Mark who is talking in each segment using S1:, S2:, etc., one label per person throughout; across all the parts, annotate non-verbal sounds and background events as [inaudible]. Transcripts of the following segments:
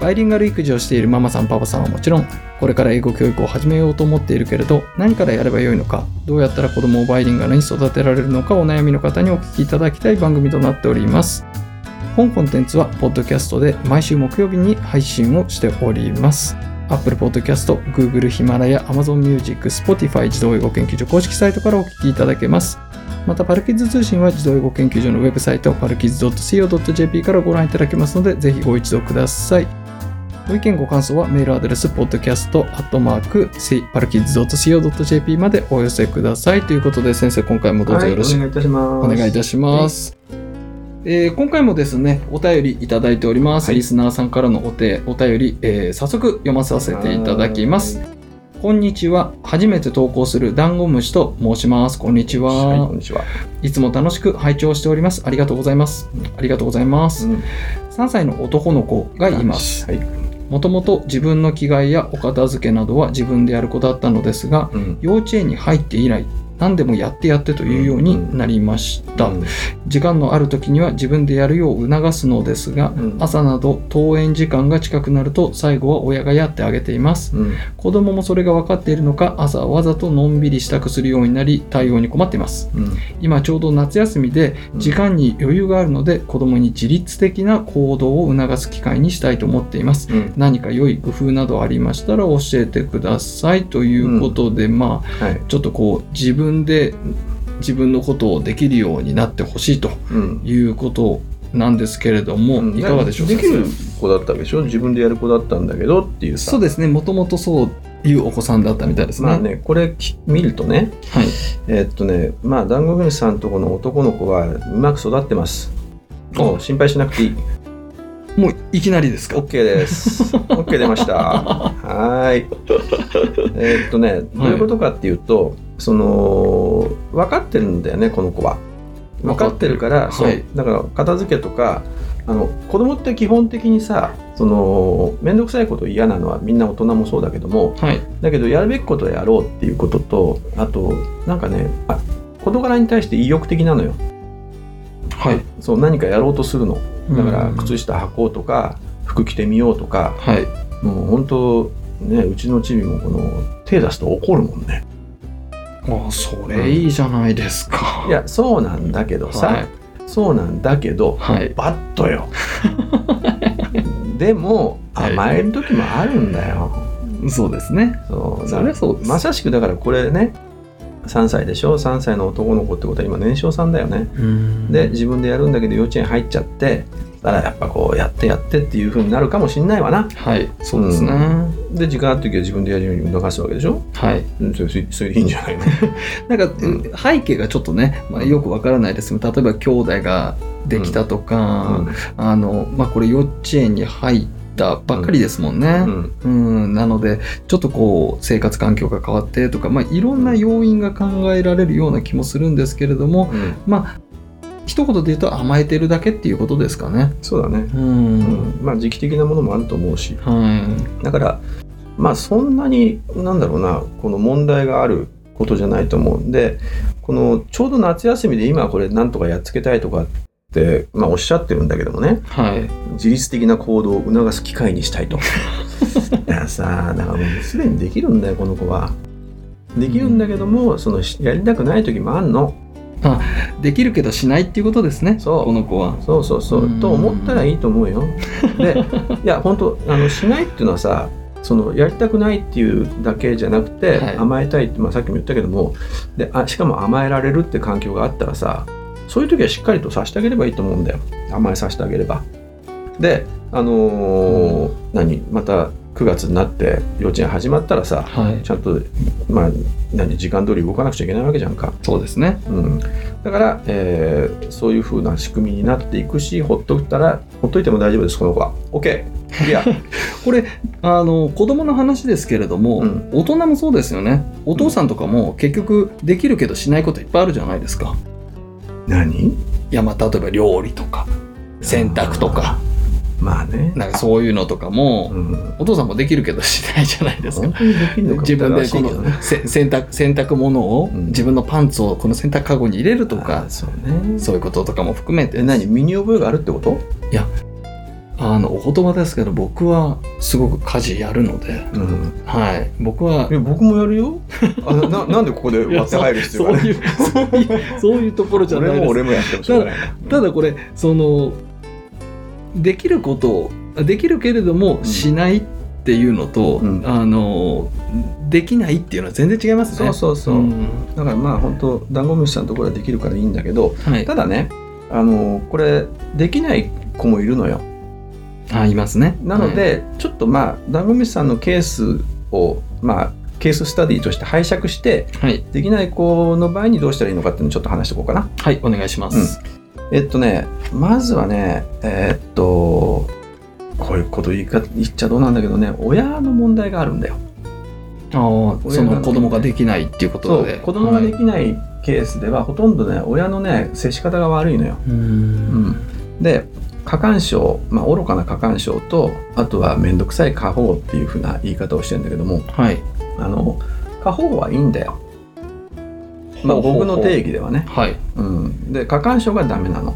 S1: バイリンガル育児をしているママさんパパさんはもちろんこれから英語教育を始めようと思っているけれど何からやればよいのかどうやったら子供をバイリンガルに育てられるのかお悩みの方にお聞きいただきたい番組となっております。本コンテンツはポッドキャストで毎週木曜日に配信をしております。Apple Podcast、Google、ヒマラヤ、Amazon Music、Spotify 児童英語研究所公式サイトからお聞きいただけます。また、パルキッズ通信は児童英語研究所のウェブサイト、パルキッズ .co.jp からご覧いただけますので、ぜひご一読ください。ご意見ご感想はメールアドレス、podcast.parkids.co.jp までお寄せください。ということで、先生、今回もどうぞよろしく、
S2: はい、お願いいたします。
S1: お願いいたします。えー今回もですね、お便りいただいております。
S2: はい
S1: リスナーさんからのお手お便り、えー早速読まさせていただきます。こんにちは。初めて投稿するダンゴムシと申します。こんにちは。
S2: はい、こん
S1: い、
S2: にちは。
S1: つも楽しく拝聴しております。ありがとうございます。ありがとうございます。
S2: うん
S1: 3歳の男の子がいます。
S2: はい。
S1: もともと自分の着替えやお片付けなどは自分でやる子だったのですが、
S2: うん。
S1: 幼稚園に入って以来、何でもやってやってというようになりました。
S2: うん
S1: 時間のある時には自分でやるよう促すのですが、
S2: うん
S1: 朝など登園時間が近くなると最後は親がやってあげています。
S2: うん。
S1: 子供もそれが分かっているのか朝はわざとのんびり支度するようになり対応に困っています。
S2: うん。
S1: 今ちょうど夏休みで時間に余裕があるので子供に自律的な行動を促す機会にしたいと思っています。
S2: うん。
S1: 何か良い工夫などありましたら教えてくださいということで、まあ
S2: はい。
S1: ちょっとこう自分で自分のことをできるようになってほしいと
S2: うん。
S1: いうことなんですけれども、
S2: うん
S1: いかがでしょうか
S2: できる子だったわけでしょ？自分でやる子だったんだけどっていうさ。
S1: そうですねもともとそういうお子さんだったみたいですね,、
S2: まあね、これき見るとね、
S1: はい
S2: えーっとね、まあ、団子国さんとこの男の子はうまく育ってます。もう心配しなくていい。
S1: もういきなりですか
S2: ？OK です。OK 出ました。はーい。えーっとね、どういうことかっていうと、その、分かってるんだよね、この子は。分かってるから、そう
S1: はい
S2: だから片付けとか、あの子供って基本的にさ、その面倒くさいこと嫌なのはみんな大人もそうだけども、
S1: はい
S2: だけどやるべきことをやろうっていうことと、あとなんかね、あ事柄に対して意欲的なのよ。
S1: はい。
S2: そう何かやろうとするの。だから
S1: うん
S2: 靴下履こうとか、服着てみようとか、
S1: はい。
S2: もう本当ねうちのチビもこの手出すと怒るもんね。
S1: あそれいいじゃないですか、
S2: いやそうなんだけどさ、
S1: はい。
S2: そうなんだけど
S1: はい。
S2: バットよ。[laughs] でも
S1: はい。
S2: 甘える時もあるんだよ、
S1: そうですね。
S2: そう。
S1: そりゃそう
S2: まさしくだからこれね3歳でしょ？3歳の男の子ってことは今年少さんだよね。
S1: うん。
S2: で自分でやるんだけど幼稚園入っちゃってだからやっぱこうやってやってっていう風になるかもしんないわな。
S1: はい。そうですね、
S2: で時間ある時は自分でやるように促すわけでしょ？
S1: はい。
S2: うん。それでいいんじゃないの？[laughs]
S1: なんか、背景がちょっとね、まあ、よくわからないです。けど例えば兄弟ができたとか、あのまあ、これ幼稚園に入ったばっかりですもんね。
S2: うん。
S1: うん。なのでちょっとこう生活環境が変わってとか、まあ、いろんな要因が考えられるような気もするんですけれども
S2: うん。
S1: まあ一言で言うと甘えてるだけっていうことですかね。
S2: そうだね、
S1: うん、
S2: うん。まあ時期的なものもあると思うし。
S1: は
S2: だからまあそんなになんだろうなこの問題があることじゃないと思うんでこのちょうど夏休みで今これなんとかやっつけたいとかって、まあ、おっしゃってるんだけどもね。
S1: い、はい、
S2: 自律的な行動を促す機会にしたいと。だからさだからもうすでにできるんだよこの子は。できるんだけどもそのやりたくない時もあんの。
S1: できるけどしないっていうことですね
S2: そう。
S1: この子は。
S2: そうそうそう。
S1: うん。
S2: と思ったらいいと思うよ。でいや本当あのしないっていうのはさそのやりたくないっていうだけじゃなくて、
S1: はい。
S2: 甘えたいって、まあ、さっきも言ったけどもであしかも甘えられるって環境があったらさそういう時はしっかりとさせてあげればいいと思うんだよ。甘えさせてあげれば。であのー何？また9月になって幼稚園始まったらさ
S1: はい。
S2: ちゃんと、まあ、何？時間通り動かなくちゃいけないわけじゃんか。
S1: そうですね。
S2: うん、だから、えーそういう風な仕組みになっていくしほっといたらほっといても大丈夫ですこの子は。OK いや [laughs]
S1: これあの子供の話ですけれども、
S2: うん。
S1: 大人もそうですよね。お父さんとかも結局できるけどしないこといっぱいあるじゃないですか
S2: 何？
S1: いやまあ例えば料理とか洗濯とか。
S2: まあね。
S1: なんかそういうのとかも、
S2: うん。
S1: お父さんもできるけどしないじゃないですか。自分でこの洗濯洗濯物を
S2: うん。
S1: 自分のパンツをこの洗濯かごに入れるとか
S2: あ、そうね。
S1: そういうこととかも含めて。
S2: え、何？身に覚えがあるってこと？
S1: あのお言葉ですけど僕はすごく家事やるので、
S2: うん。
S1: はい、僕は
S2: え、僕もやるよ？あ [laughs] ななんでここで割って入る必要がね。
S1: そういうそういうそういうところじゃない
S2: 俺
S1: です
S2: も俺もやってもしょうがないな。
S1: ただこれそのできることをできるけれども
S2: ん
S1: しないっていうのと、
S2: うん
S1: あのできないっていうのは全然違いますね。
S2: そうそうそう。
S1: ん
S2: だからまあ本当ダンゴムシさんのところはできるからいいんだけど、
S1: はい、
S2: ただね、あのこれできない子もいるのよ。
S1: あいますね。
S2: なので、ちょっとまあダンゴムシさんのケースをまあケーススタディとして拝借して
S1: はい、はい、
S2: できない子の場合にどうしたらいいのかっていうのをちょっと話しておこうかな。
S1: はい、お願いします。
S2: えっとねまずはねえーっとこういうこと言いか言っちゃどうなんだけどね親の問題があるんだよ。
S1: あその子供ができないっていうことで。
S2: 子供がで
S1: はい
S2: きないケースでは、ほとんどね親のね接し方が悪いのよ。
S1: うーん
S2: で過干渉、まあ、愚かな過干渉とあとは面倒くさい過保護っていうふうな言い方をしてるんだけども
S1: はい。
S2: あの過保護はいいんだよ。まあ、僕の定義ではね。
S1: はい。
S2: うん、で過干渉がダメなの。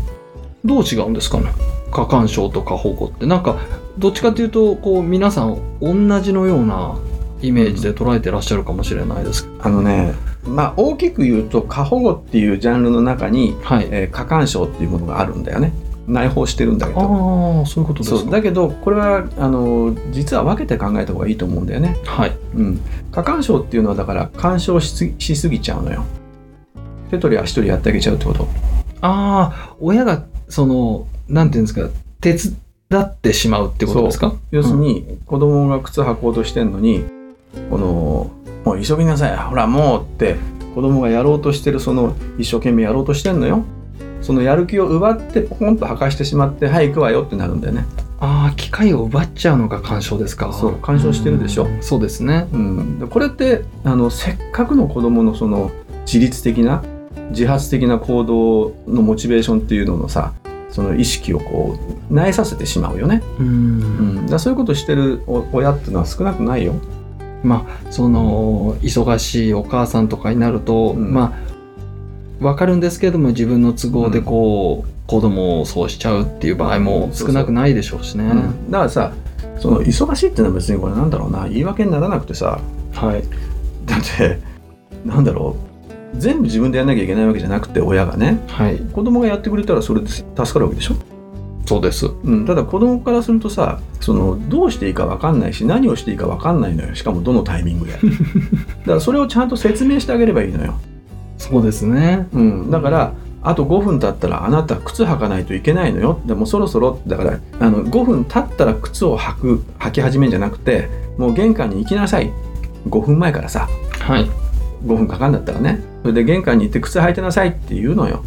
S1: どう違うんですかね？過干渉と過保護ってなんかどっちかというとこう皆さん同じのようなイメージで捉えてらっしゃるかもしれないですけど。
S2: あのねまあ大きく言うと過保護っていうジャンルの中に、
S1: はい。
S2: えー過干渉っていうものがあるんだよね。内包してるんだけど。
S1: ああ、そういうことですか。
S2: そうだけどこれはあの実は分けて考えた方がいいと思うんだよね。
S1: はい。
S2: うん、過干渉っていうのはだから干渉しすぎしすぎちゃうのよ。手取り足取りやってあげちゃうってこと。
S1: ああ、親がそのなんていうんですか手伝ってしまうってことですか？
S2: 要するに子供が靴履こうとしてんのにこのもう急ぎなさいほらもうって子供がやろうとしてるその一生懸命やろうとしてんのよ。そのやる気を奪ってポコンと破壊してしまってはい行くわよってなるんだよね。
S1: ああ、機会を奪っちゃうのが干渉ですか。
S2: そう干渉してるでしょ
S1: うんそうですね。
S2: うん、でこれってあのせっかくの子供のその自律的な自発的な行動のモチベーションっていうののさその意識をこう萎えさせてしまうよね、
S1: う。
S2: うんん、だそういうことしてるお親っていうのは少なくないよ、
S1: まあその忙しいお母さんとかになると、
S2: うん
S1: まあわかるんですけども自分の都合でこう、子供をそうしちゃうっていう場合も少なくないでしょうしね。
S2: うん。だからさその忙しいっていうのは別にこれなんだろうな言い訳にならなくてさ。
S1: はい。
S2: だってなんだろう。全部自分でやんなきゃいけないわけじゃなくて親がね。
S1: はい。
S2: 子供がやってくれたらそれで助かるわけでしょ？
S1: そうです。
S2: うん、ただ子供からするとさそのどうしていいか分かんないし何をしていいか分かんないのよ。しかもどのタイミングで。[laughs] だからそれをちゃんと説明してあげればいいのよ、
S1: そうですね。
S2: うん、だからあと5分経ったらあなた靴履かないといけないのよ。でもそろそろだからあの5分経ったら靴を履く履き始めんじゃなくてもう玄関に行きなさい。5分前からさ。
S1: はい。
S2: 5分かかんだったらね。それで玄関に行って靴履いてなさい。って言うのよ。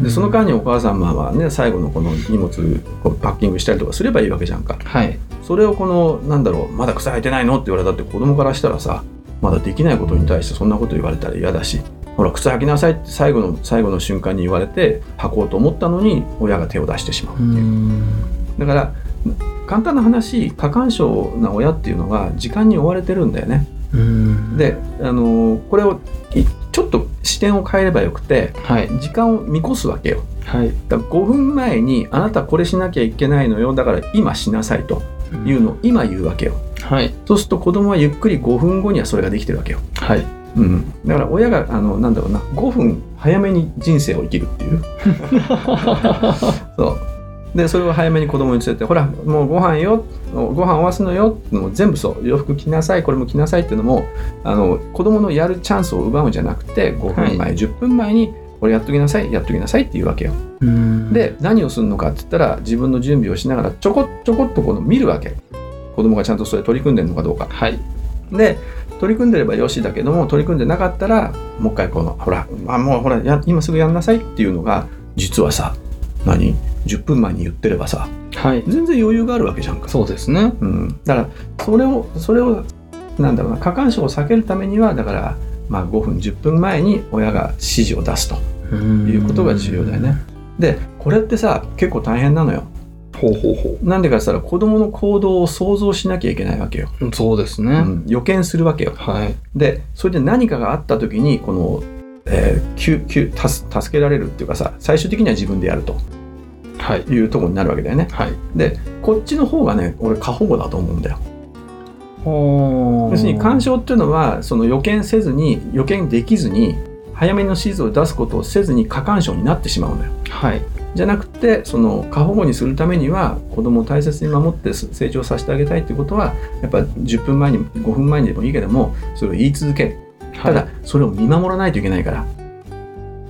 S2: でその間にお母様はね最後のこの荷物こうパッキングしたりとかすればいいわけじゃんか。
S1: はい。
S2: それをこのなんだろうまだ靴履いてないの？って言われたって子供からしたらさまだできないことに対してそんなこと言われたら嫌だしほら靴履きなさいって最後の最後の瞬間に言われて履こうと思ったのに親が手を出してしまうって
S1: う
S2: いう、
S1: ん。
S2: だから簡単な話過干渉な親っていうのが時間に追われてるんだよね
S1: うん。
S2: であのこれをいちょっと視点を変えればよくて
S1: はい。
S2: 時間を見越すわけよ
S1: はい。
S2: だから5分前にあなたこれしなきゃいけないのよだから今しなさいというのを今言うわけよ
S1: はい。
S2: そうすると子供はゆっくり5分後にはそれができてるわけよ。
S1: はい。
S2: うん、だから親があのなんだろうな5分早めに人生を生きるっていう [laughs] そうでそれを早めに子供に連れてほらもうご飯よご飯終わすのよってのも全部そう洋服着なさいこれも着なさいっていうのもあの子供のやるチャンスを奪うんじゃなくて5分前、10分前にこれやっときなさいやっときなさいっていうわけよ。
S1: うん。
S2: で何をするのかって言ったら自分の準備をしながらちょこちょこっとこの見るわけ子供がちゃんとそれ取り組んでるのかどうか。
S1: はい。
S2: で取り組んでればよしだけども取り組んでなかったらもう一回このほらあもうほらや今すぐやんなさいっていうのが実はさ何？10分前に言ってればさ
S1: はい。
S2: 全然余裕があるわけじゃんか。
S1: そうですね。
S2: うん、だからそれをそれをなんだろうな過干渉を避けるためにはだからまあ5分10分前に親が指示を出すと
S1: い
S2: いうことが重要だよね。でこれってさ結構大変なのよ。
S1: ほうほうほ
S2: なんでかって言ったら子供の行動を想像しなきゃいけないわけよ。
S1: う。そうですね。
S2: うん予見するわけよ。
S1: はい。
S2: でそれで何かがあった時にこの、えー救救助助けられるっていうかさ最終的には自分でやると
S1: はい。
S2: いうところになるわけだよね。
S1: はい。
S2: でこっちの方がね俺過保護だと思うんだよ。
S1: ほ
S2: 要するに干渉っていうのはその予見せずに予見できずに早めの指示を出すことをせずに過干渉になってしまうんだよ。
S1: はい。
S2: じゃなくてその過保護にするためには子供を大切に守って成長させてあげたいっていうことはやっぱ10分前に5分前にでもいいけどもそれを言い続けるただ、
S1: はい
S2: それを見守らないといけないから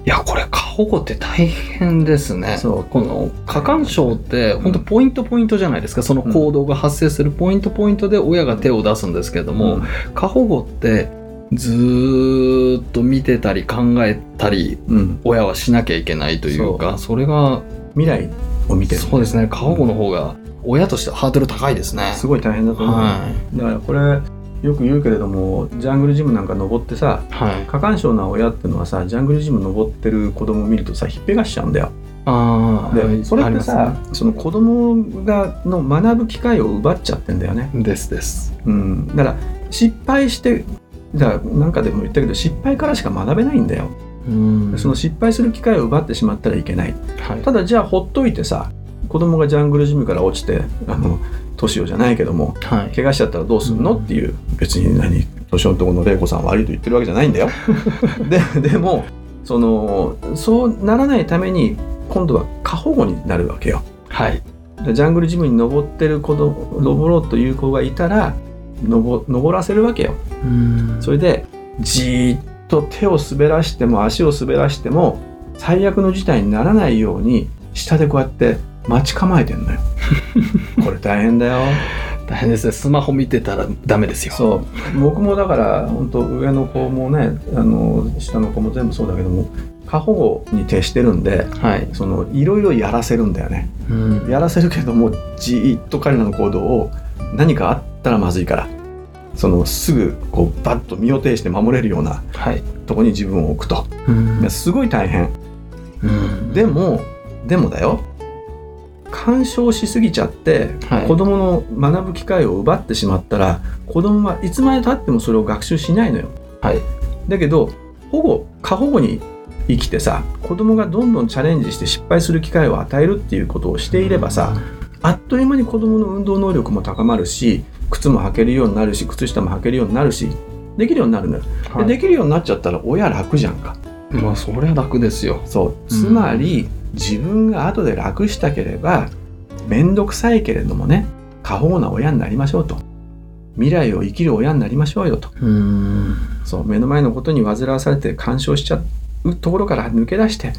S1: いや、これ、過保護って大変ですね。
S2: そう
S1: この過干渉って、本当ポイントポイントじゃないですか。その行動が発生するポイントポイントで親が手を出すんですけれども、過保護って、ずーっと見てたり考えたり、
S2: うん。うん
S1: 親はしなきゃいけないというか、それが、
S2: 未来を見てる
S1: そうですね、過保護の方が、親としてはハードル高いですね。
S2: すごい大変だと思う、
S1: は
S2: だからこれよく言うけれどもジャングルジムなんか登ってさ
S1: い。はい。
S2: 過干渉な親ってのはさジャングルジム登ってる子供を見るとさひっぺがしちゃうんだよ。
S1: ああ、
S2: でそれって
S1: あ
S2: さ、
S1: りま
S2: その子供がの学ぶ機会を奪っちゃってんだよね。
S1: ですです。
S2: うん、だから失敗してだからなんかでも言ったけど失敗からしか学べないんだよ、
S1: うん。
S2: その失敗する機会を奪ってしまったらいけない。
S1: はい。
S2: ただじゃあほっといてさ子供がジャングルジムから落ちてあの年をじゃないけども
S1: はい。
S2: 怪我しちゃったらどうするの、
S1: うん。
S2: っていう別に何年のところの玲子さん悪いと言ってるわけじゃないんだよ。[laughs] ででもそのそうならないために今度は過保護になるわけよ。
S1: はい。
S2: でジャングルジムに登ってる子供登ろうという子がいたら登登らせるわけよ。
S1: うん。
S2: それでじーっと手を滑らしても足を滑らしても最悪の事態にならないように下でこうやって待ち構えてんのよ。[laughs] これ大変だよ。
S1: 大変ですね。スマホ見てたらダメですよ。
S2: そう。僕もだから本当上の子もねあの下の子も全部そうだけども過保護に徹してるんで
S1: はい。
S2: そのいろいろやらせるんだよね。
S1: うん。
S2: やらせるけどもじーっと彼らの行動を何かあったらまずいからそのすぐこうバッと身を挺して守れるような
S1: はい。
S2: とこに自分を置くと。
S1: うん。
S2: すごい大変。
S1: うん。
S2: でもでもだよ。干渉しすぎちゃって、
S1: はい。
S2: 子供の学ぶ機会を奪ってしまったら子供はいつまでたってもそれを学習しないのよ。
S1: はい。
S2: だけど保護過保護に生きてさ子供がどんどんチャレンジして失敗する機会を与えるっていうことをしていればさ、あっという間に子供の運動能力も高まるし靴も履けるようになるし靴下も履けるようになるしできるようになるのよ、で
S1: はい。
S2: できるようになっちゃったら親楽じゃんか。
S1: まあそりゃ楽ですよ。
S2: そう。つまり、自分が後で楽したければ面倒くさいけれどもね過保護な親になりましょうと。未来を生きる親になりましょうよと。
S1: うん。
S2: そう。目の前のことに煩わされて干渉しちゃうところから抜け出して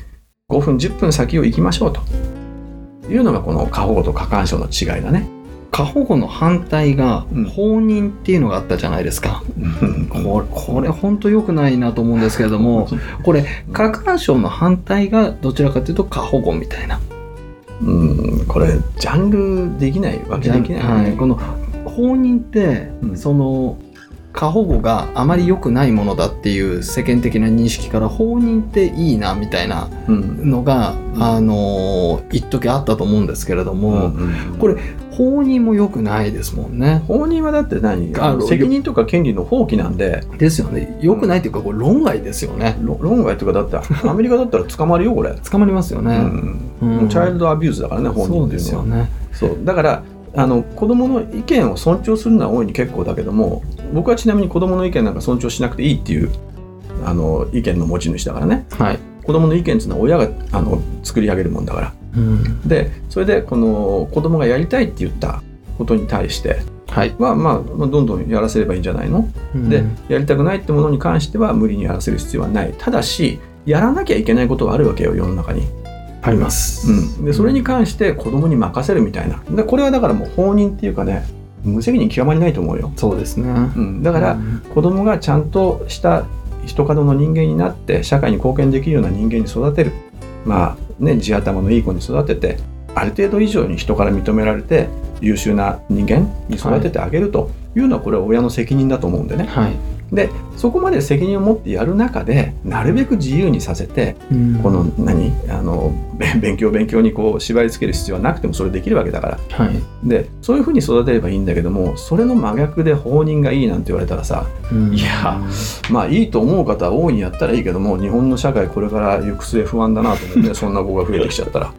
S2: 5分10分先を行きましょうと。いうのがこの過保護と過干渉の違いだね。
S1: 過保護の反対が
S2: うん
S1: 放任っていうのがあったじゃないですか。これ、これ本当良くないなと思うんですけれども、[laughs] これ、過干渉の反対がどちらかというと過保護みたいな。
S2: うんこれジャンルできないわけできないよね。
S1: はい、この放任って、
S2: うん
S1: その過保護があまり良くないものだっていう世間的な認識から放任っていいなみたいな
S2: うん
S1: のが、
S2: うん
S1: あの一時あったと思うんですけれども、
S2: うん
S1: これ放任も良くないですもんね。
S2: 放任はだって何？
S1: あの
S2: 責任とか権利の放棄なんで
S1: ですよね。良くないっていうか、これ論外ですよね。
S2: ろ論外とかだってアメリカだったら捕まるよこれ。[laughs]
S1: 捕まりますよね。
S2: うんチャイルドアビューズだからね本
S1: そう
S2: 人っていうのは。
S1: ですよね。
S2: そうだからあの子供の意見を尊重するのは大いに結構だけども僕はちなみに子供の意見なんか尊重しなくていいっていうあの意見の持ち主だからね。
S1: はい。
S2: 子供の意見っていうのは親があの作り上げるもんだから。
S1: うん、
S2: でそれでこの子供がやりたいって言ったことに対して
S1: はい。
S2: は、まあ、まあどんどんやらせればいいんじゃないの、で
S1: うん。
S2: やりたくないってものに関しては無理にやらせる必要はない。ただしやらなきゃいけないことはあるわけよ世の中に、
S1: あります。
S2: うん、でそれに関して子供に任せるみたいな。でこれはだからもう放任っていうかね無責任極まりないと思うよ、
S1: そうですね。
S2: うん、だから
S1: うん。
S2: 子供がちゃんとした人角の人間になって社会に貢献できるような人間に育てる。まあね地頭のいい子に育ててある程度以上に人から認められて優秀な人間に育ててあげるというのはこれは親の責任だと思うんでね、
S1: はい。
S2: でそこまで責任を持ってやる中でなるべく自由にさせて
S1: うん。
S2: この何あのべ [laughs] 勉強勉強にこう縛り付ける必要はなくてもそれできるわけだから。
S1: はい、
S2: でそういうふうに育てればいいんだけどもそれの真逆で放任がいいなんて言われたらさ
S1: うん。
S2: いやまあいいと思う方は大いにやったらいいけども日本の社会これから行く末不安だなと思ってそんな子が増えてきちゃったら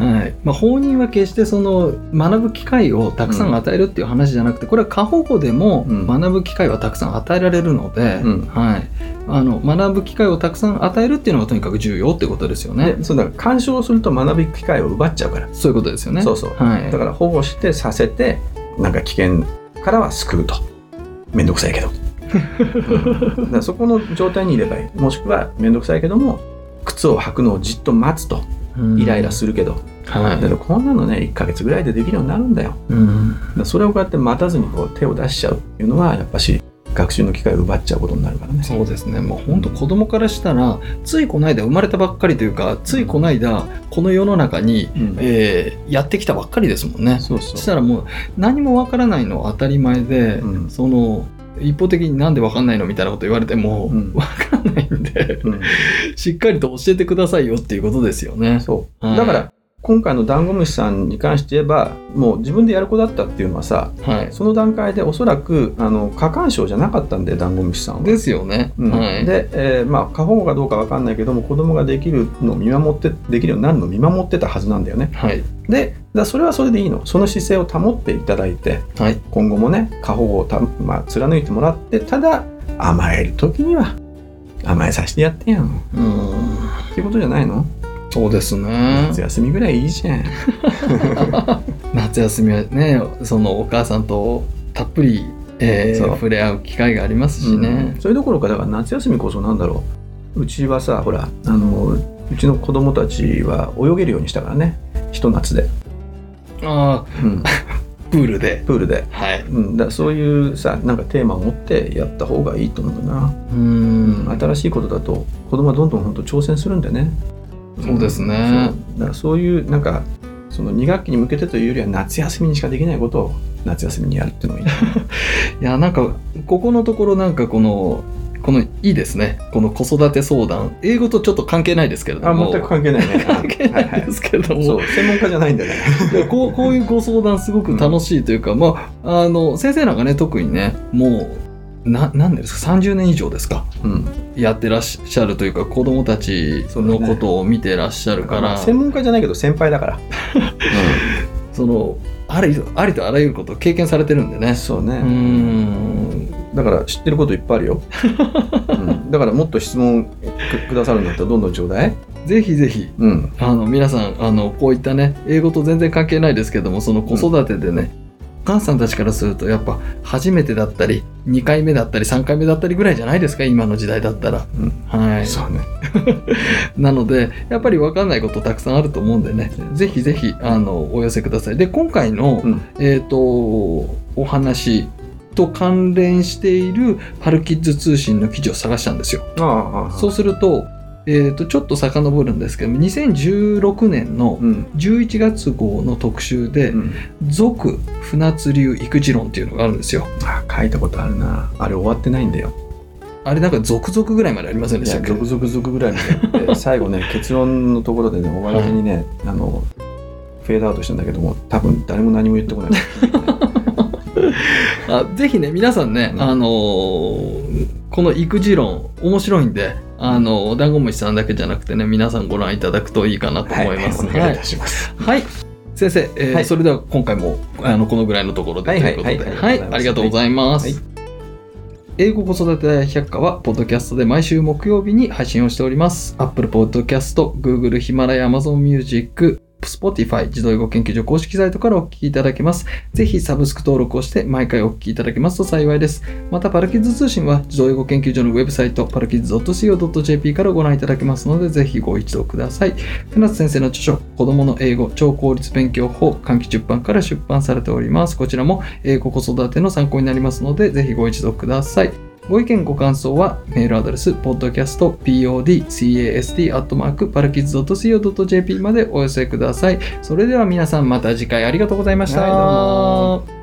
S1: はい。まあ、放任は決してその学ぶ機会をたくさん与えるっていう話じゃなくて、これは過保護でも
S2: うん。
S1: 学ぶ機会はたくさん与えられるので、
S2: うん。
S1: はい、あの学ぶ機会をたくさん与えるっていうのがとにかく重要ってことですよね。
S2: でそうだから干渉すると学ぶ機会を奪っちゃうから。
S1: そういうことですよね。
S2: そうそう。
S1: はい、
S2: だから保護してさせてなんか危険からは救うと。面倒くさいけど。[laughs] そこの状態にいればいい。もしくは面倒くさいけども靴を履くのをじっと待つと。イライラするけど、
S1: はい。
S2: こんなのね1ヶ月ぐらいでできるようになるんだよ。
S1: うん。
S2: だそれをこうやって待たずにこう手を出しちゃうっていうのはやっぱし学習の機会を奪っちゃうことになるからね。
S1: そうですね。もう本当子供からしたらついこの間生まれたばっかりというかついこの間この世の中に、
S2: うん。
S1: えーやってきたばっかりですもんね。
S2: そうそ
S1: そしたらもう何もわからないのは当たり前で、
S2: うん。
S1: その一方的になんでわかんないのみたいなこと言われても、
S2: うん。
S1: わかんないんで
S2: うん。
S1: しっかりと教えてくださいよっていうことですよね。
S2: そう。
S1: はい。
S2: だから今回のダンゴムシさんに関して言えばもう自分でやる子だったっていうのはさ
S1: はい、
S2: その段階でおそらくあの過干渉じゃなかったんでダンゴムシさんは。
S1: ですよね。
S2: うん。
S1: はい、
S2: で、えーまあ過保護かどうかわかんないけども子供ができるのを見守ってできるようになるのを見守ってたはずなんだよね。
S1: はい。
S2: でだそれはそれでいいの。その姿勢を保っていただいて
S1: はい。
S2: 今後もね過保護をた、まあ、貫いてもらってただ甘える時には甘えさせてやってやん。っ
S1: うん
S2: ていうことじゃないの？
S1: そうですね。
S2: 夏。休みぐらいいいじゃん。[laughs]
S1: 夏休みはねそのお母さんとたっぷり、えー触れ合う機会がありますしね。
S2: う。ん。それどころかだから夏休みこそなんだろう。うちはさほらあのうちの子供たちは泳げるようにしたからね。ひと夏で、
S1: あ
S2: うん、
S1: あ [laughs] プールで。
S2: プールで、
S1: はい。
S2: うん、だそういうさなんかテーマを持ってやった方がいいと思うな、
S1: うん。
S2: 新しいことだと子供はどんどん本当挑戦するんでね
S1: そうですね。
S2: そう。だからそういうなんかその2学期に向けてというよりは夏休みにしかできないことを夏休みにやるっていうのがいい。[laughs]
S1: いやなんかここのところなんかこのこのいいですね。この子育て相談。英語とちょっと関係ないですけれど
S2: あ
S1: も
S2: 全く関係ないね。[laughs]
S1: 関係ないですけれども、
S2: そう専門家じゃないんだね。[laughs]
S1: こうこういうご相談すごく楽しいというか、まああの先生なんかね特にねもうな何年ですか？30年以上ですか？
S2: うん。
S1: やってらっしゃるというか子供たちのことを見てらっしゃるから、
S2: まあ専門家じゃないけど先輩だから、
S1: そのありとありとあらゆることを経験されてるんでね。
S2: そうね、
S1: う
S2: だから知ってることいっぱいあるよ、[laughs] うん、だからもっと質問くくださるんだったらどんどんちょうだい。
S1: ぜひぜひ。
S2: うん。
S1: あの皆さんあのこういったね英語と全然関係ないですけどもその子育てでね、お母さんたちからするとやっぱ初めてだったり2回目だったり3回目だったりぐらいじゃないですか？今の時代だったら。
S2: うん。
S1: はい、
S2: そうね。[laughs]
S1: なのでやっぱり分かんないことたくさんあると思うんでね。ぜひぜひあのお寄せください。で今回の、
S2: うん。
S1: えー、とお話と関連しているパルキッズ通信の記事を探したんですよ。そうすると,、えー、とちょっと遡るんですけども2016年の
S2: うん。
S1: 11月号の特集で
S2: うん「
S1: 俗船津流育児論」っていうのがあるんですよ。
S2: あ書いたことあるな。あれ終わってないんだよ。
S1: あれなんか続々ぐらいまでありませんでしたっけ？
S2: 続々続々ぐらいまで [laughs] 最後ね結論のところでね終わらずにね、あのフェードアウトしたんだけども多分誰も何も言ってこない。[laughs]
S1: あぜひね皆さんね、
S2: うん。
S1: あのーこの育児論面白いんであのダンゴムシさんだけじゃなくてね皆さんご覧いただくといいかなと思います。
S2: はい、お願いいたします、
S1: はい。先生、えー
S2: はい。
S1: それでは今回もあのこのぐらいのところでと
S2: はい
S1: うことで、
S2: はい
S1: ありがとうございます。
S2: はい。
S1: 英語子育て大百科は、ポッドキャストで毎週木曜日に配信をしております。Apple Podcast、Google、ヒマラヤ、Amazon Music、Spotify 自動英語研究所公式サイトからお聞きいただけます。ぜひサブスク登録をして毎回お聞きいただけますと幸いです。また、パルキッズ通信は自動英語研究所のウェブサイト、パルキッズ .co.jp からご覧いただけますので、ぜひご一読ください。船津先生の著書、子供の英語超効率勉強法、換気出版から出版されております。こちらも英語子育ての参考になりますので、ぜひご一読ください。ご意見ご感想はメールアドレス podcast.podcast.co.jp までお寄せください。それでは皆さんまた次回ありがとうございました。
S2: はいどうも